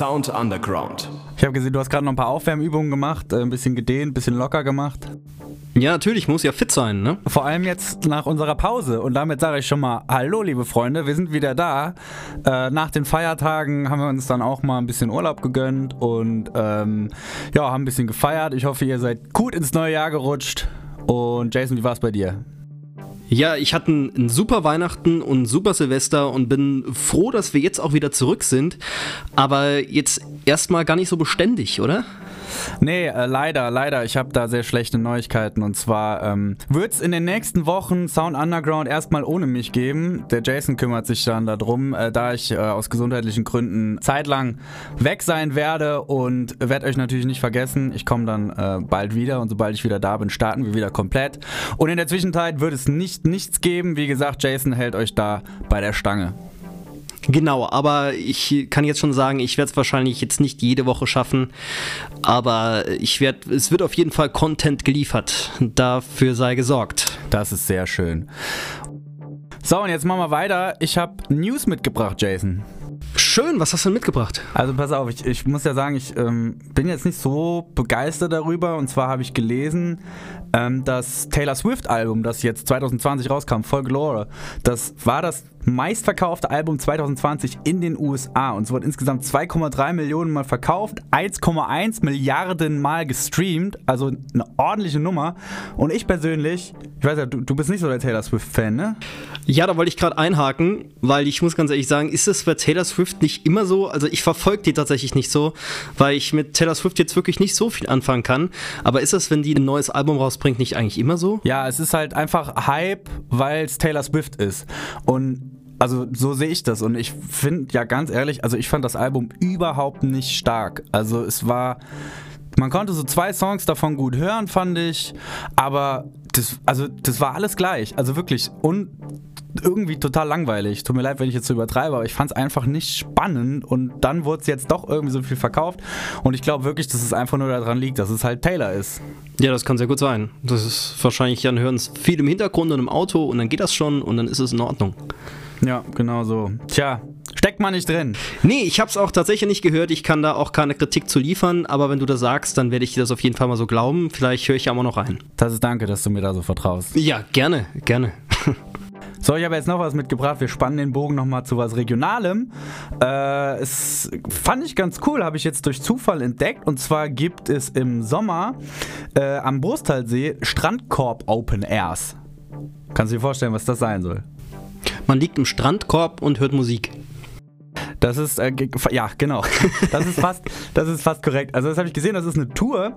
Sound Underground. Ich habe gesehen, du hast gerade noch ein paar Aufwärmübungen gemacht, äh, ein bisschen gedehnt, ein bisschen locker gemacht. Ja, natürlich, muss ja fit sein, ne? Vor allem jetzt nach unserer Pause. Und damit sage ich schon mal Hallo, liebe Freunde, wir sind wieder da. Äh, nach den Feiertagen haben wir uns dann auch mal ein bisschen Urlaub gegönnt und ähm, ja, haben ein bisschen gefeiert. Ich hoffe, ihr seid gut ins neue Jahr gerutscht. Und Jason, wie war es bei dir? Ja, ich hatte ein super Weihnachten und ein super Silvester und bin froh, dass wir jetzt auch wieder zurück sind. Aber jetzt erstmal gar nicht so beständig, oder? Nee, äh, leider, leider. Ich habe da sehr schlechte Neuigkeiten. Und zwar ähm, wird es in den nächsten Wochen Sound Underground erstmal ohne mich geben. Der Jason kümmert sich dann darum, äh, da ich äh, aus gesundheitlichen Gründen zeitlang weg sein werde und werde euch natürlich nicht vergessen. Ich komme dann äh, bald wieder und sobald ich wieder da bin, starten wir wieder komplett. Und in der Zwischenzeit wird es nicht nichts geben. Wie gesagt, Jason hält euch da bei der Stange. Genau, aber ich kann jetzt schon sagen, ich werde es wahrscheinlich jetzt nicht jede Woche schaffen, aber ich werde, es wird auf jeden Fall Content geliefert. Dafür sei gesorgt. Das ist sehr schön. So, und jetzt machen wir weiter. Ich habe News mitgebracht, Jason. Schön, was hast du denn mitgebracht? Also pass auf, ich, ich muss ja sagen, ich ähm, bin jetzt nicht so begeistert darüber. Und zwar habe ich gelesen, ähm, das Taylor Swift-Album, das jetzt 2020 rauskam, Folklore, das war das meistverkaufte Album 2020 in den USA und es wurde insgesamt 2,3 Millionen Mal verkauft, 1,1 Milliarden Mal gestreamt, also eine ordentliche Nummer. Und ich persönlich, ich weiß ja, du, du bist nicht so der Taylor Swift-Fan, ne? Ja, da wollte ich gerade einhaken, weil ich muss ganz ehrlich sagen, ist es bei Taylor Swift nicht immer so? Also ich verfolge die tatsächlich nicht so, weil ich mit Taylor Swift jetzt wirklich nicht so viel anfangen kann. Aber ist es, wenn die ein neues Album rausbringt, nicht eigentlich immer so? Ja, es ist halt einfach Hype, weil es Taylor Swift ist. Und also so sehe ich das und ich finde ja ganz ehrlich, also ich fand das Album überhaupt nicht stark. Also es war, man konnte so zwei Songs davon gut hören, fand ich, aber das, also das war alles gleich, also wirklich und irgendwie total langweilig. Tut mir leid, wenn ich jetzt so übertreibe, aber ich fand es einfach nicht spannend und dann wurde es jetzt doch irgendwie so viel verkauft und ich glaube wirklich, dass es einfach nur daran liegt, dass es halt Taylor ist. Ja, das kann sehr gut sein. Das ist wahrscheinlich, dann hören es viel im Hintergrund und im Auto und dann geht das schon und dann ist es in Ordnung. Ja, genau so. Tja, steckt man nicht drin. Nee, ich hab's auch tatsächlich nicht gehört. Ich kann da auch keine Kritik zu liefern, aber wenn du das sagst, dann werde ich dir das auf jeden Fall mal so glauben. Vielleicht höre ich ja auch noch rein. Das ist danke, dass du mir da so vertraust. Ja, gerne, gerne. So, ich habe jetzt noch was mitgebracht. Wir spannen den Bogen nochmal zu was Regionalem. Äh, es fand ich ganz cool, habe ich jetzt durch Zufall entdeckt. Und zwar gibt es im Sommer äh, am Brusthalsee Strandkorb Open Airs. Kannst du dir vorstellen, was das sein soll? Man liegt im Strandkorb und hört Musik. Das ist, äh, ja, genau. Das ist fast, das ist fast korrekt. Also, das habe ich gesehen, das ist eine Tour.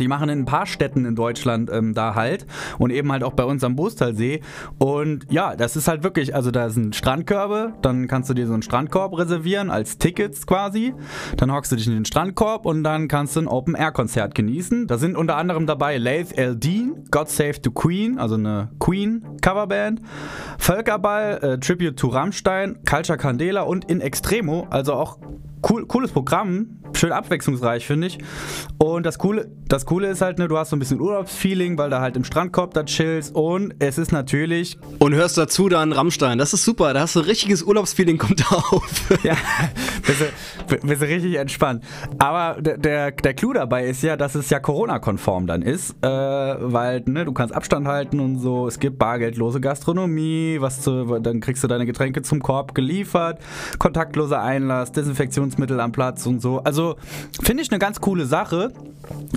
Die machen in ein paar Städten in Deutschland ähm, da halt und eben halt auch bei uns am Bostalsee. Und ja, das ist halt wirklich, also da sind Strandkörbe, dann kannst du dir so einen Strandkorb reservieren als Tickets quasi. Dann hockst du dich in den Strandkorb und dann kannst du ein Open-Air-Konzert genießen. Da sind unter anderem dabei Laith Eldin, God Save the Queen, also eine Queen-Coverband, Völkerball, äh, Tribute to Rammstein, Culture Candela und In Extremo, also auch cool, cooles Programm, schön abwechslungsreich, finde ich. Und das Coole, das Coole ist halt, ne, du hast so ein bisschen Urlaubsfeeling, weil da halt im Strandkorb da chillst und es ist natürlich. Und hörst dazu dann Rammstein. Das ist super, da hast du richtiges Urlaubsfeeling, kommt da auf. ja, bist du, bist du richtig entspannt. Aber der, der, der Clou dabei ist ja, dass es ja Corona-konform dann ist, äh, weil ne, du kannst Abstand halten und so. Es gibt bargeldlose Gastronomie, was zu, dann kriegst du deine Getränke zum Korb geliefert, kontaktloser Einlass, Desinfektionsmittel am Platz und so. Also finde ich eine ganz coole Sache,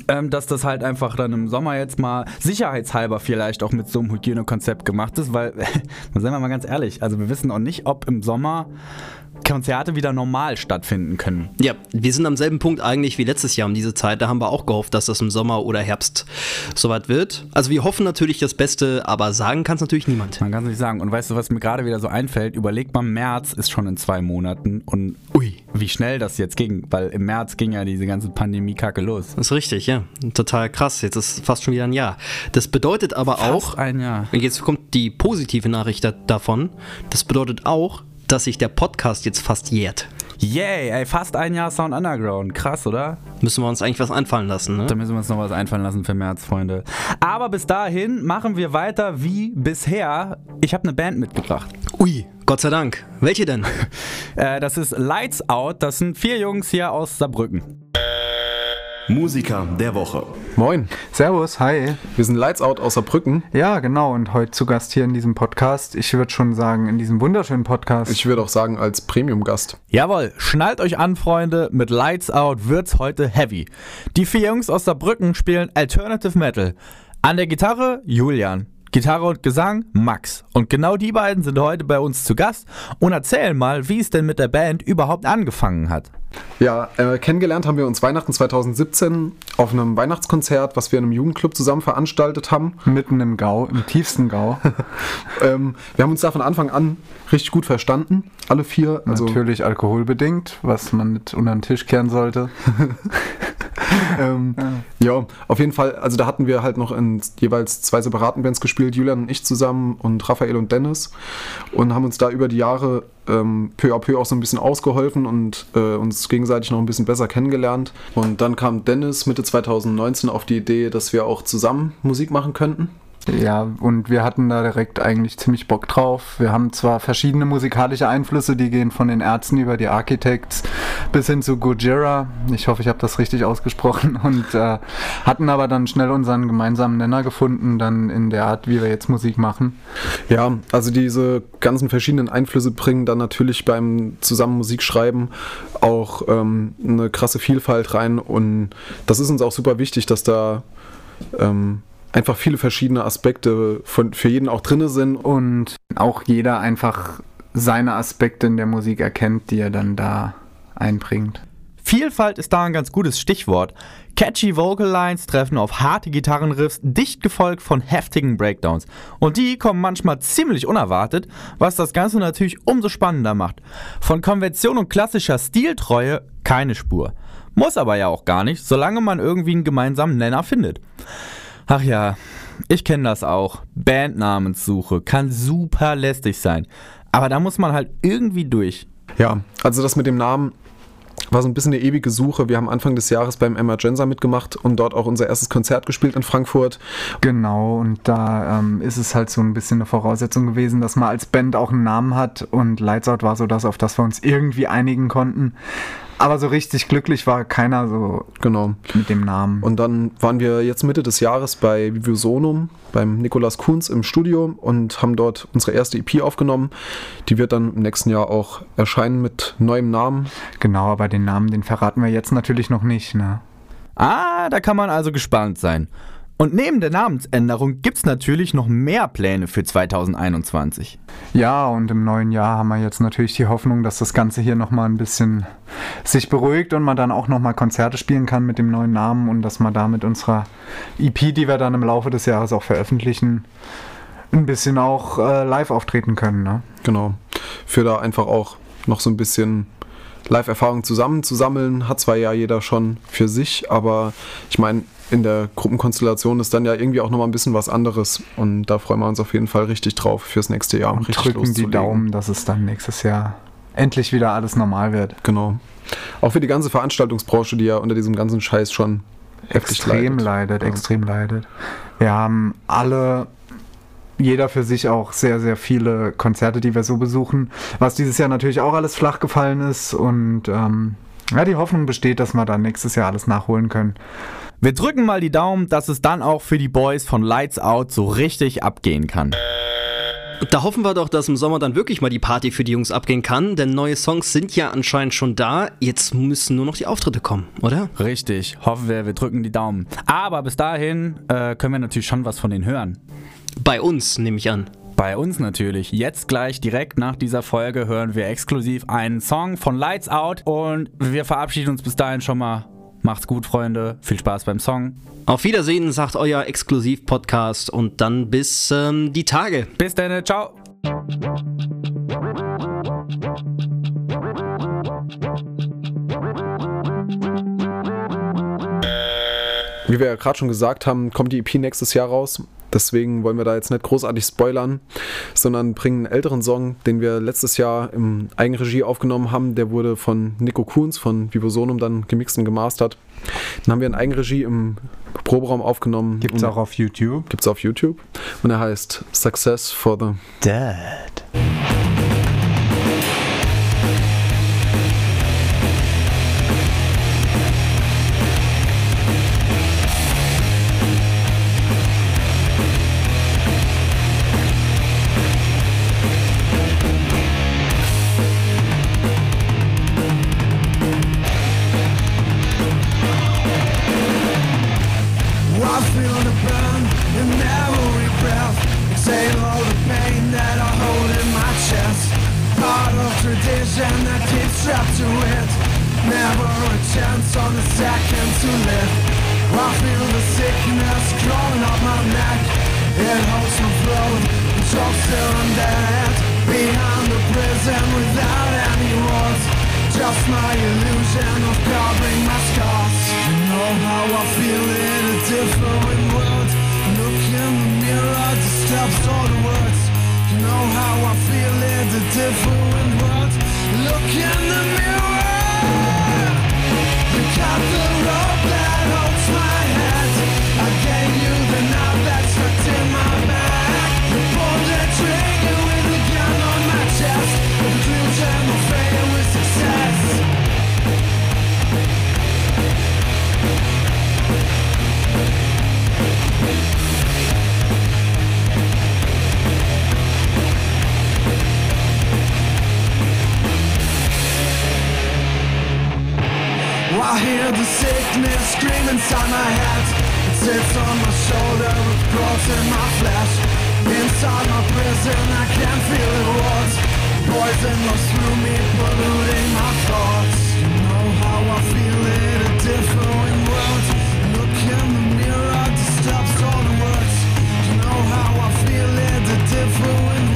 ähm, dass das halt einfach dann im Sommer jetzt mal sicherheitshalber vielleicht auch mit so einem Hygienekonzept gemacht ist, weil, seien wir mal ganz ehrlich, also wir wissen auch nicht, ob im Sommer Konzerte wieder normal stattfinden können. Ja, wir sind am selben Punkt eigentlich wie letztes Jahr um diese Zeit. Da haben wir auch gehofft, dass das im Sommer oder Herbst soweit wird. Also wir hoffen natürlich das Beste, aber sagen kann es natürlich niemand. Man kann es nicht sagen. Und weißt du, was mir gerade wieder so einfällt? Überleg mal, März ist schon in zwei Monaten und ui, wie schnell das jetzt ging, weil im März ging ja diese ganze Pandemie-Kacke los. Das ist richtig, ja. Total krass. Jetzt ist fast schon wieder ein Jahr. Das bedeutet aber Fast auch, ein Jahr. jetzt kommt die positive Nachricht da- davon. Das bedeutet auch, dass sich der Podcast jetzt fast jährt. Yay, ey, fast ein Jahr Sound Underground. Krass, oder? Müssen wir uns eigentlich was einfallen lassen, ne? Da müssen wir uns noch was einfallen lassen für März, Freunde. Aber bis dahin machen wir weiter wie bisher. Ich habe eine Band mitgebracht. Ui, Gott sei Dank. Welche denn? äh, das ist Lights Out. Das sind vier Jungs hier aus Saarbrücken. Musiker der Woche. Moin. Servus, hi. Wir sind Lights Out aus Saarbrücken. Ja, genau. Und heute zu Gast hier in diesem Podcast. Ich würde schon sagen, in diesem wunderschönen Podcast. Ich würde auch sagen, als Premium-Gast. Jawohl, schnallt euch an, Freunde. Mit Lights Out wird's heute heavy. Die vier Jungs aus Saarbrücken spielen Alternative Metal. An der Gitarre Julian. Gitarre und Gesang Max. Und genau die beiden sind heute bei uns zu Gast und erzählen mal, wie es denn mit der Band überhaupt angefangen hat. Ja, äh, kennengelernt haben wir uns Weihnachten 2017 auf einem Weihnachtskonzert, was wir in einem Jugendclub zusammen veranstaltet haben. Mitten im Gau, im tiefsten Gau. ähm, wir haben uns da von Anfang an richtig gut verstanden, alle vier. Also Natürlich alkoholbedingt, was man nicht unter den Tisch kehren sollte. ähm, ja. ja. auf jeden Fall, also da hatten wir halt noch in jeweils zwei separaten Bands gespielt, Julian und ich zusammen und Raphael und Dennis und haben uns da über die Jahre ähm, peu à peu auch so ein bisschen ausgeholfen und äh, uns gegenseitig noch ein bisschen besser kennengelernt. Und dann kam Dennis Mitte 2019 auf die Idee, dass wir auch zusammen Musik machen könnten. Ja, und wir hatten da direkt eigentlich ziemlich Bock drauf. Wir haben zwar verschiedene musikalische Einflüsse, die gehen von den Ärzten über die Architects bis hin zu Gojira. Ich hoffe, ich habe das richtig ausgesprochen. Und äh, hatten aber dann schnell unseren gemeinsamen Nenner gefunden, dann in der Art, wie wir jetzt Musik machen. Ja, also diese ganzen verschiedenen Einflüsse bringen dann natürlich beim zusammen Musikschreiben auch ähm, eine krasse Vielfalt rein. Und das ist uns auch super wichtig, dass da ähm, einfach viele verschiedene Aspekte von, für jeden auch drin sind. Und auch jeder einfach seine Aspekte in der Musik erkennt, die er dann da einbringt. Vielfalt ist da ein ganz gutes Stichwort. Catchy Vocal Lines treffen auf harte Gitarrenriffs, dicht gefolgt von heftigen Breakdowns. Und die kommen manchmal ziemlich unerwartet, was das Ganze natürlich umso spannender macht. Von Konvention und klassischer Stiltreue keine Spur. Muss aber ja auch gar nicht, solange man irgendwie einen gemeinsamen Nenner findet. Ach ja, ich kenne das auch. Bandnamenssuche kann super lästig sein. Aber da muss man halt irgendwie durch. Ja, also das mit dem Namen war so ein bisschen eine ewige Suche. Wir haben Anfang des Jahres beim Emergenza mitgemacht und dort auch unser erstes Konzert gespielt in Frankfurt. Genau, und da ähm, ist es halt so ein bisschen eine Voraussetzung gewesen, dass man als Band auch einen Namen hat und Lights Out war so das, auf das wir uns irgendwie einigen konnten. Aber so richtig glücklich war keiner so genau. mit dem Namen. Und dann waren wir jetzt Mitte des Jahres bei Vivusonum, beim Nikolas Kunz im Studio und haben dort unsere erste EP aufgenommen. Die wird dann im nächsten Jahr auch erscheinen mit neuem Namen. Genau, aber den Namen, den verraten wir jetzt natürlich noch nicht, ne? Ah, da kann man also gespannt sein. Und neben der Namensänderung gibt es natürlich noch mehr Pläne für 2021. Ja, und im neuen Jahr haben wir jetzt natürlich die Hoffnung, dass das Ganze hier nochmal ein bisschen sich beruhigt und man dann auch nochmal Konzerte spielen kann mit dem neuen Namen und dass man da mit unserer EP, die wir dann im Laufe des Jahres auch veröffentlichen, ein bisschen auch äh, live auftreten können. Ne? Genau. Für da einfach auch noch so ein bisschen Live-Erfahrung zusammenzusammeln, hat zwar ja jeder schon für sich, aber ich meine, in der Gruppenkonstellation ist dann ja irgendwie auch nochmal ein bisschen was anderes. Und da freuen wir uns auf jeden Fall richtig drauf fürs nächste Jahr. Und drücken die Daumen, dass es dann nächstes Jahr endlich wieder alles normal wird. Genau. Auch für die ganze Veranstaltungsbranche, die ja unter diesem ganzen Scheiß schon extrem leidet. leidet ja. Extrem leidet. Wir haben alle jeder für sich auch sehr, sehr viele Konzerte, die wir so besuchen, was dieses Jahr natürlich auch alles flach gefallen ist und ähm, ja, die Hoffnung besteht, dass wir dann nächstes Jahr alles nachholen können. Wir drücken mal die Daumen, dass es dann auch für die Boys von Lights Out so richtig abgehen kann. Da hoffen wir doch, dass im Sommer dann wirklich mal die Party für die Jungs abgehen kann, denn neue Songs sind ja anscheinend schon da. Jetzt müssen nur noch die Auftritte kommen, oder? Richtig, hoffen wir, wir drücken die Daumen. Aber bis dahin äh, können wir natürlich schon was von denen hören. Bei uns, nehme ich an. Bei uns natürlich. Jetzt gleich direkt nach dieser Folge hören wir exklusiv einen Song von Lights Out und wir verabschieden uns bis dahin schon mal Macht's gut, Freunde. Viel Spaß beim Song. Auf Wiedersehen, sagt euer Exklusiv-Podcast und dann bis ähm, die Tage. Bis dann, ciao. Wie wir ja gerade schon gesagt haben, kommt die EP nächstes Jahr raus. Deswegen wollen wir da jetzt nicht großartig spoilern, sondern bringen einen älteren Song, den wir letztes Jahr im Eigenregie aufgenommen haben. Der wurde von Nico Kuhns von Vivosonum dann gemixt und gemastert. Dann haben wir in Eigenregie im Proberaum aufgenommen. Gibt es auch auf YouTube? Gibt es auf YouTube. Und er heißt Success for the Dead. My neck It holds my throat, and chokes till I'm dead Behind the prison without any walls Just my illusion of covering my scars You know how I feel in a different world Look in the mirror, disturbs all the words You know how I feel in a different world Look in the mirror You I hear the sickness scream inside my head It sits on my shoulder, it crawls in my flesh. Inside my prison, I can't feel it was Poison runs through me, polluting my thoughts. You know how I feel in a different world. Look in the mirror, disturbs all the words. You know how I feel in a different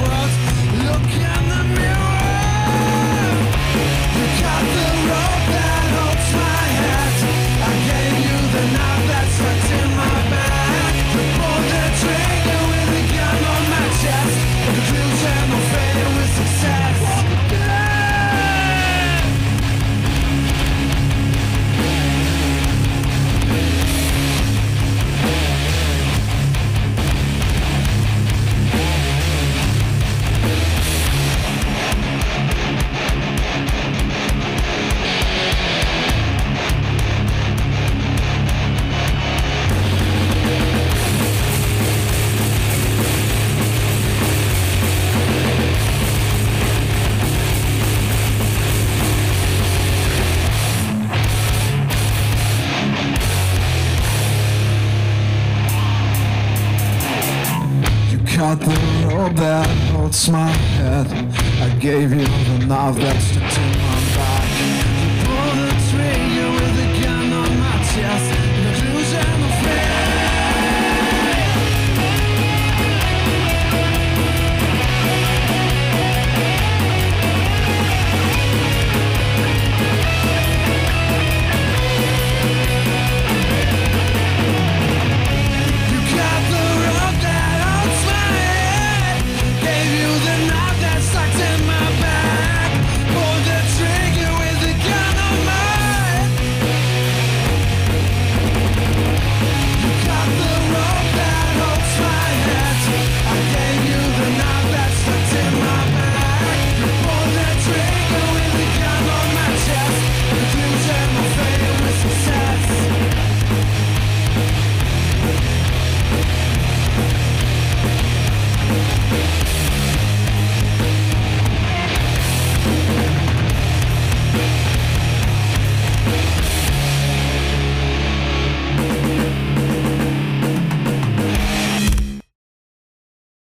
cut the rope that holds my head. I gave you the knife that stuck to my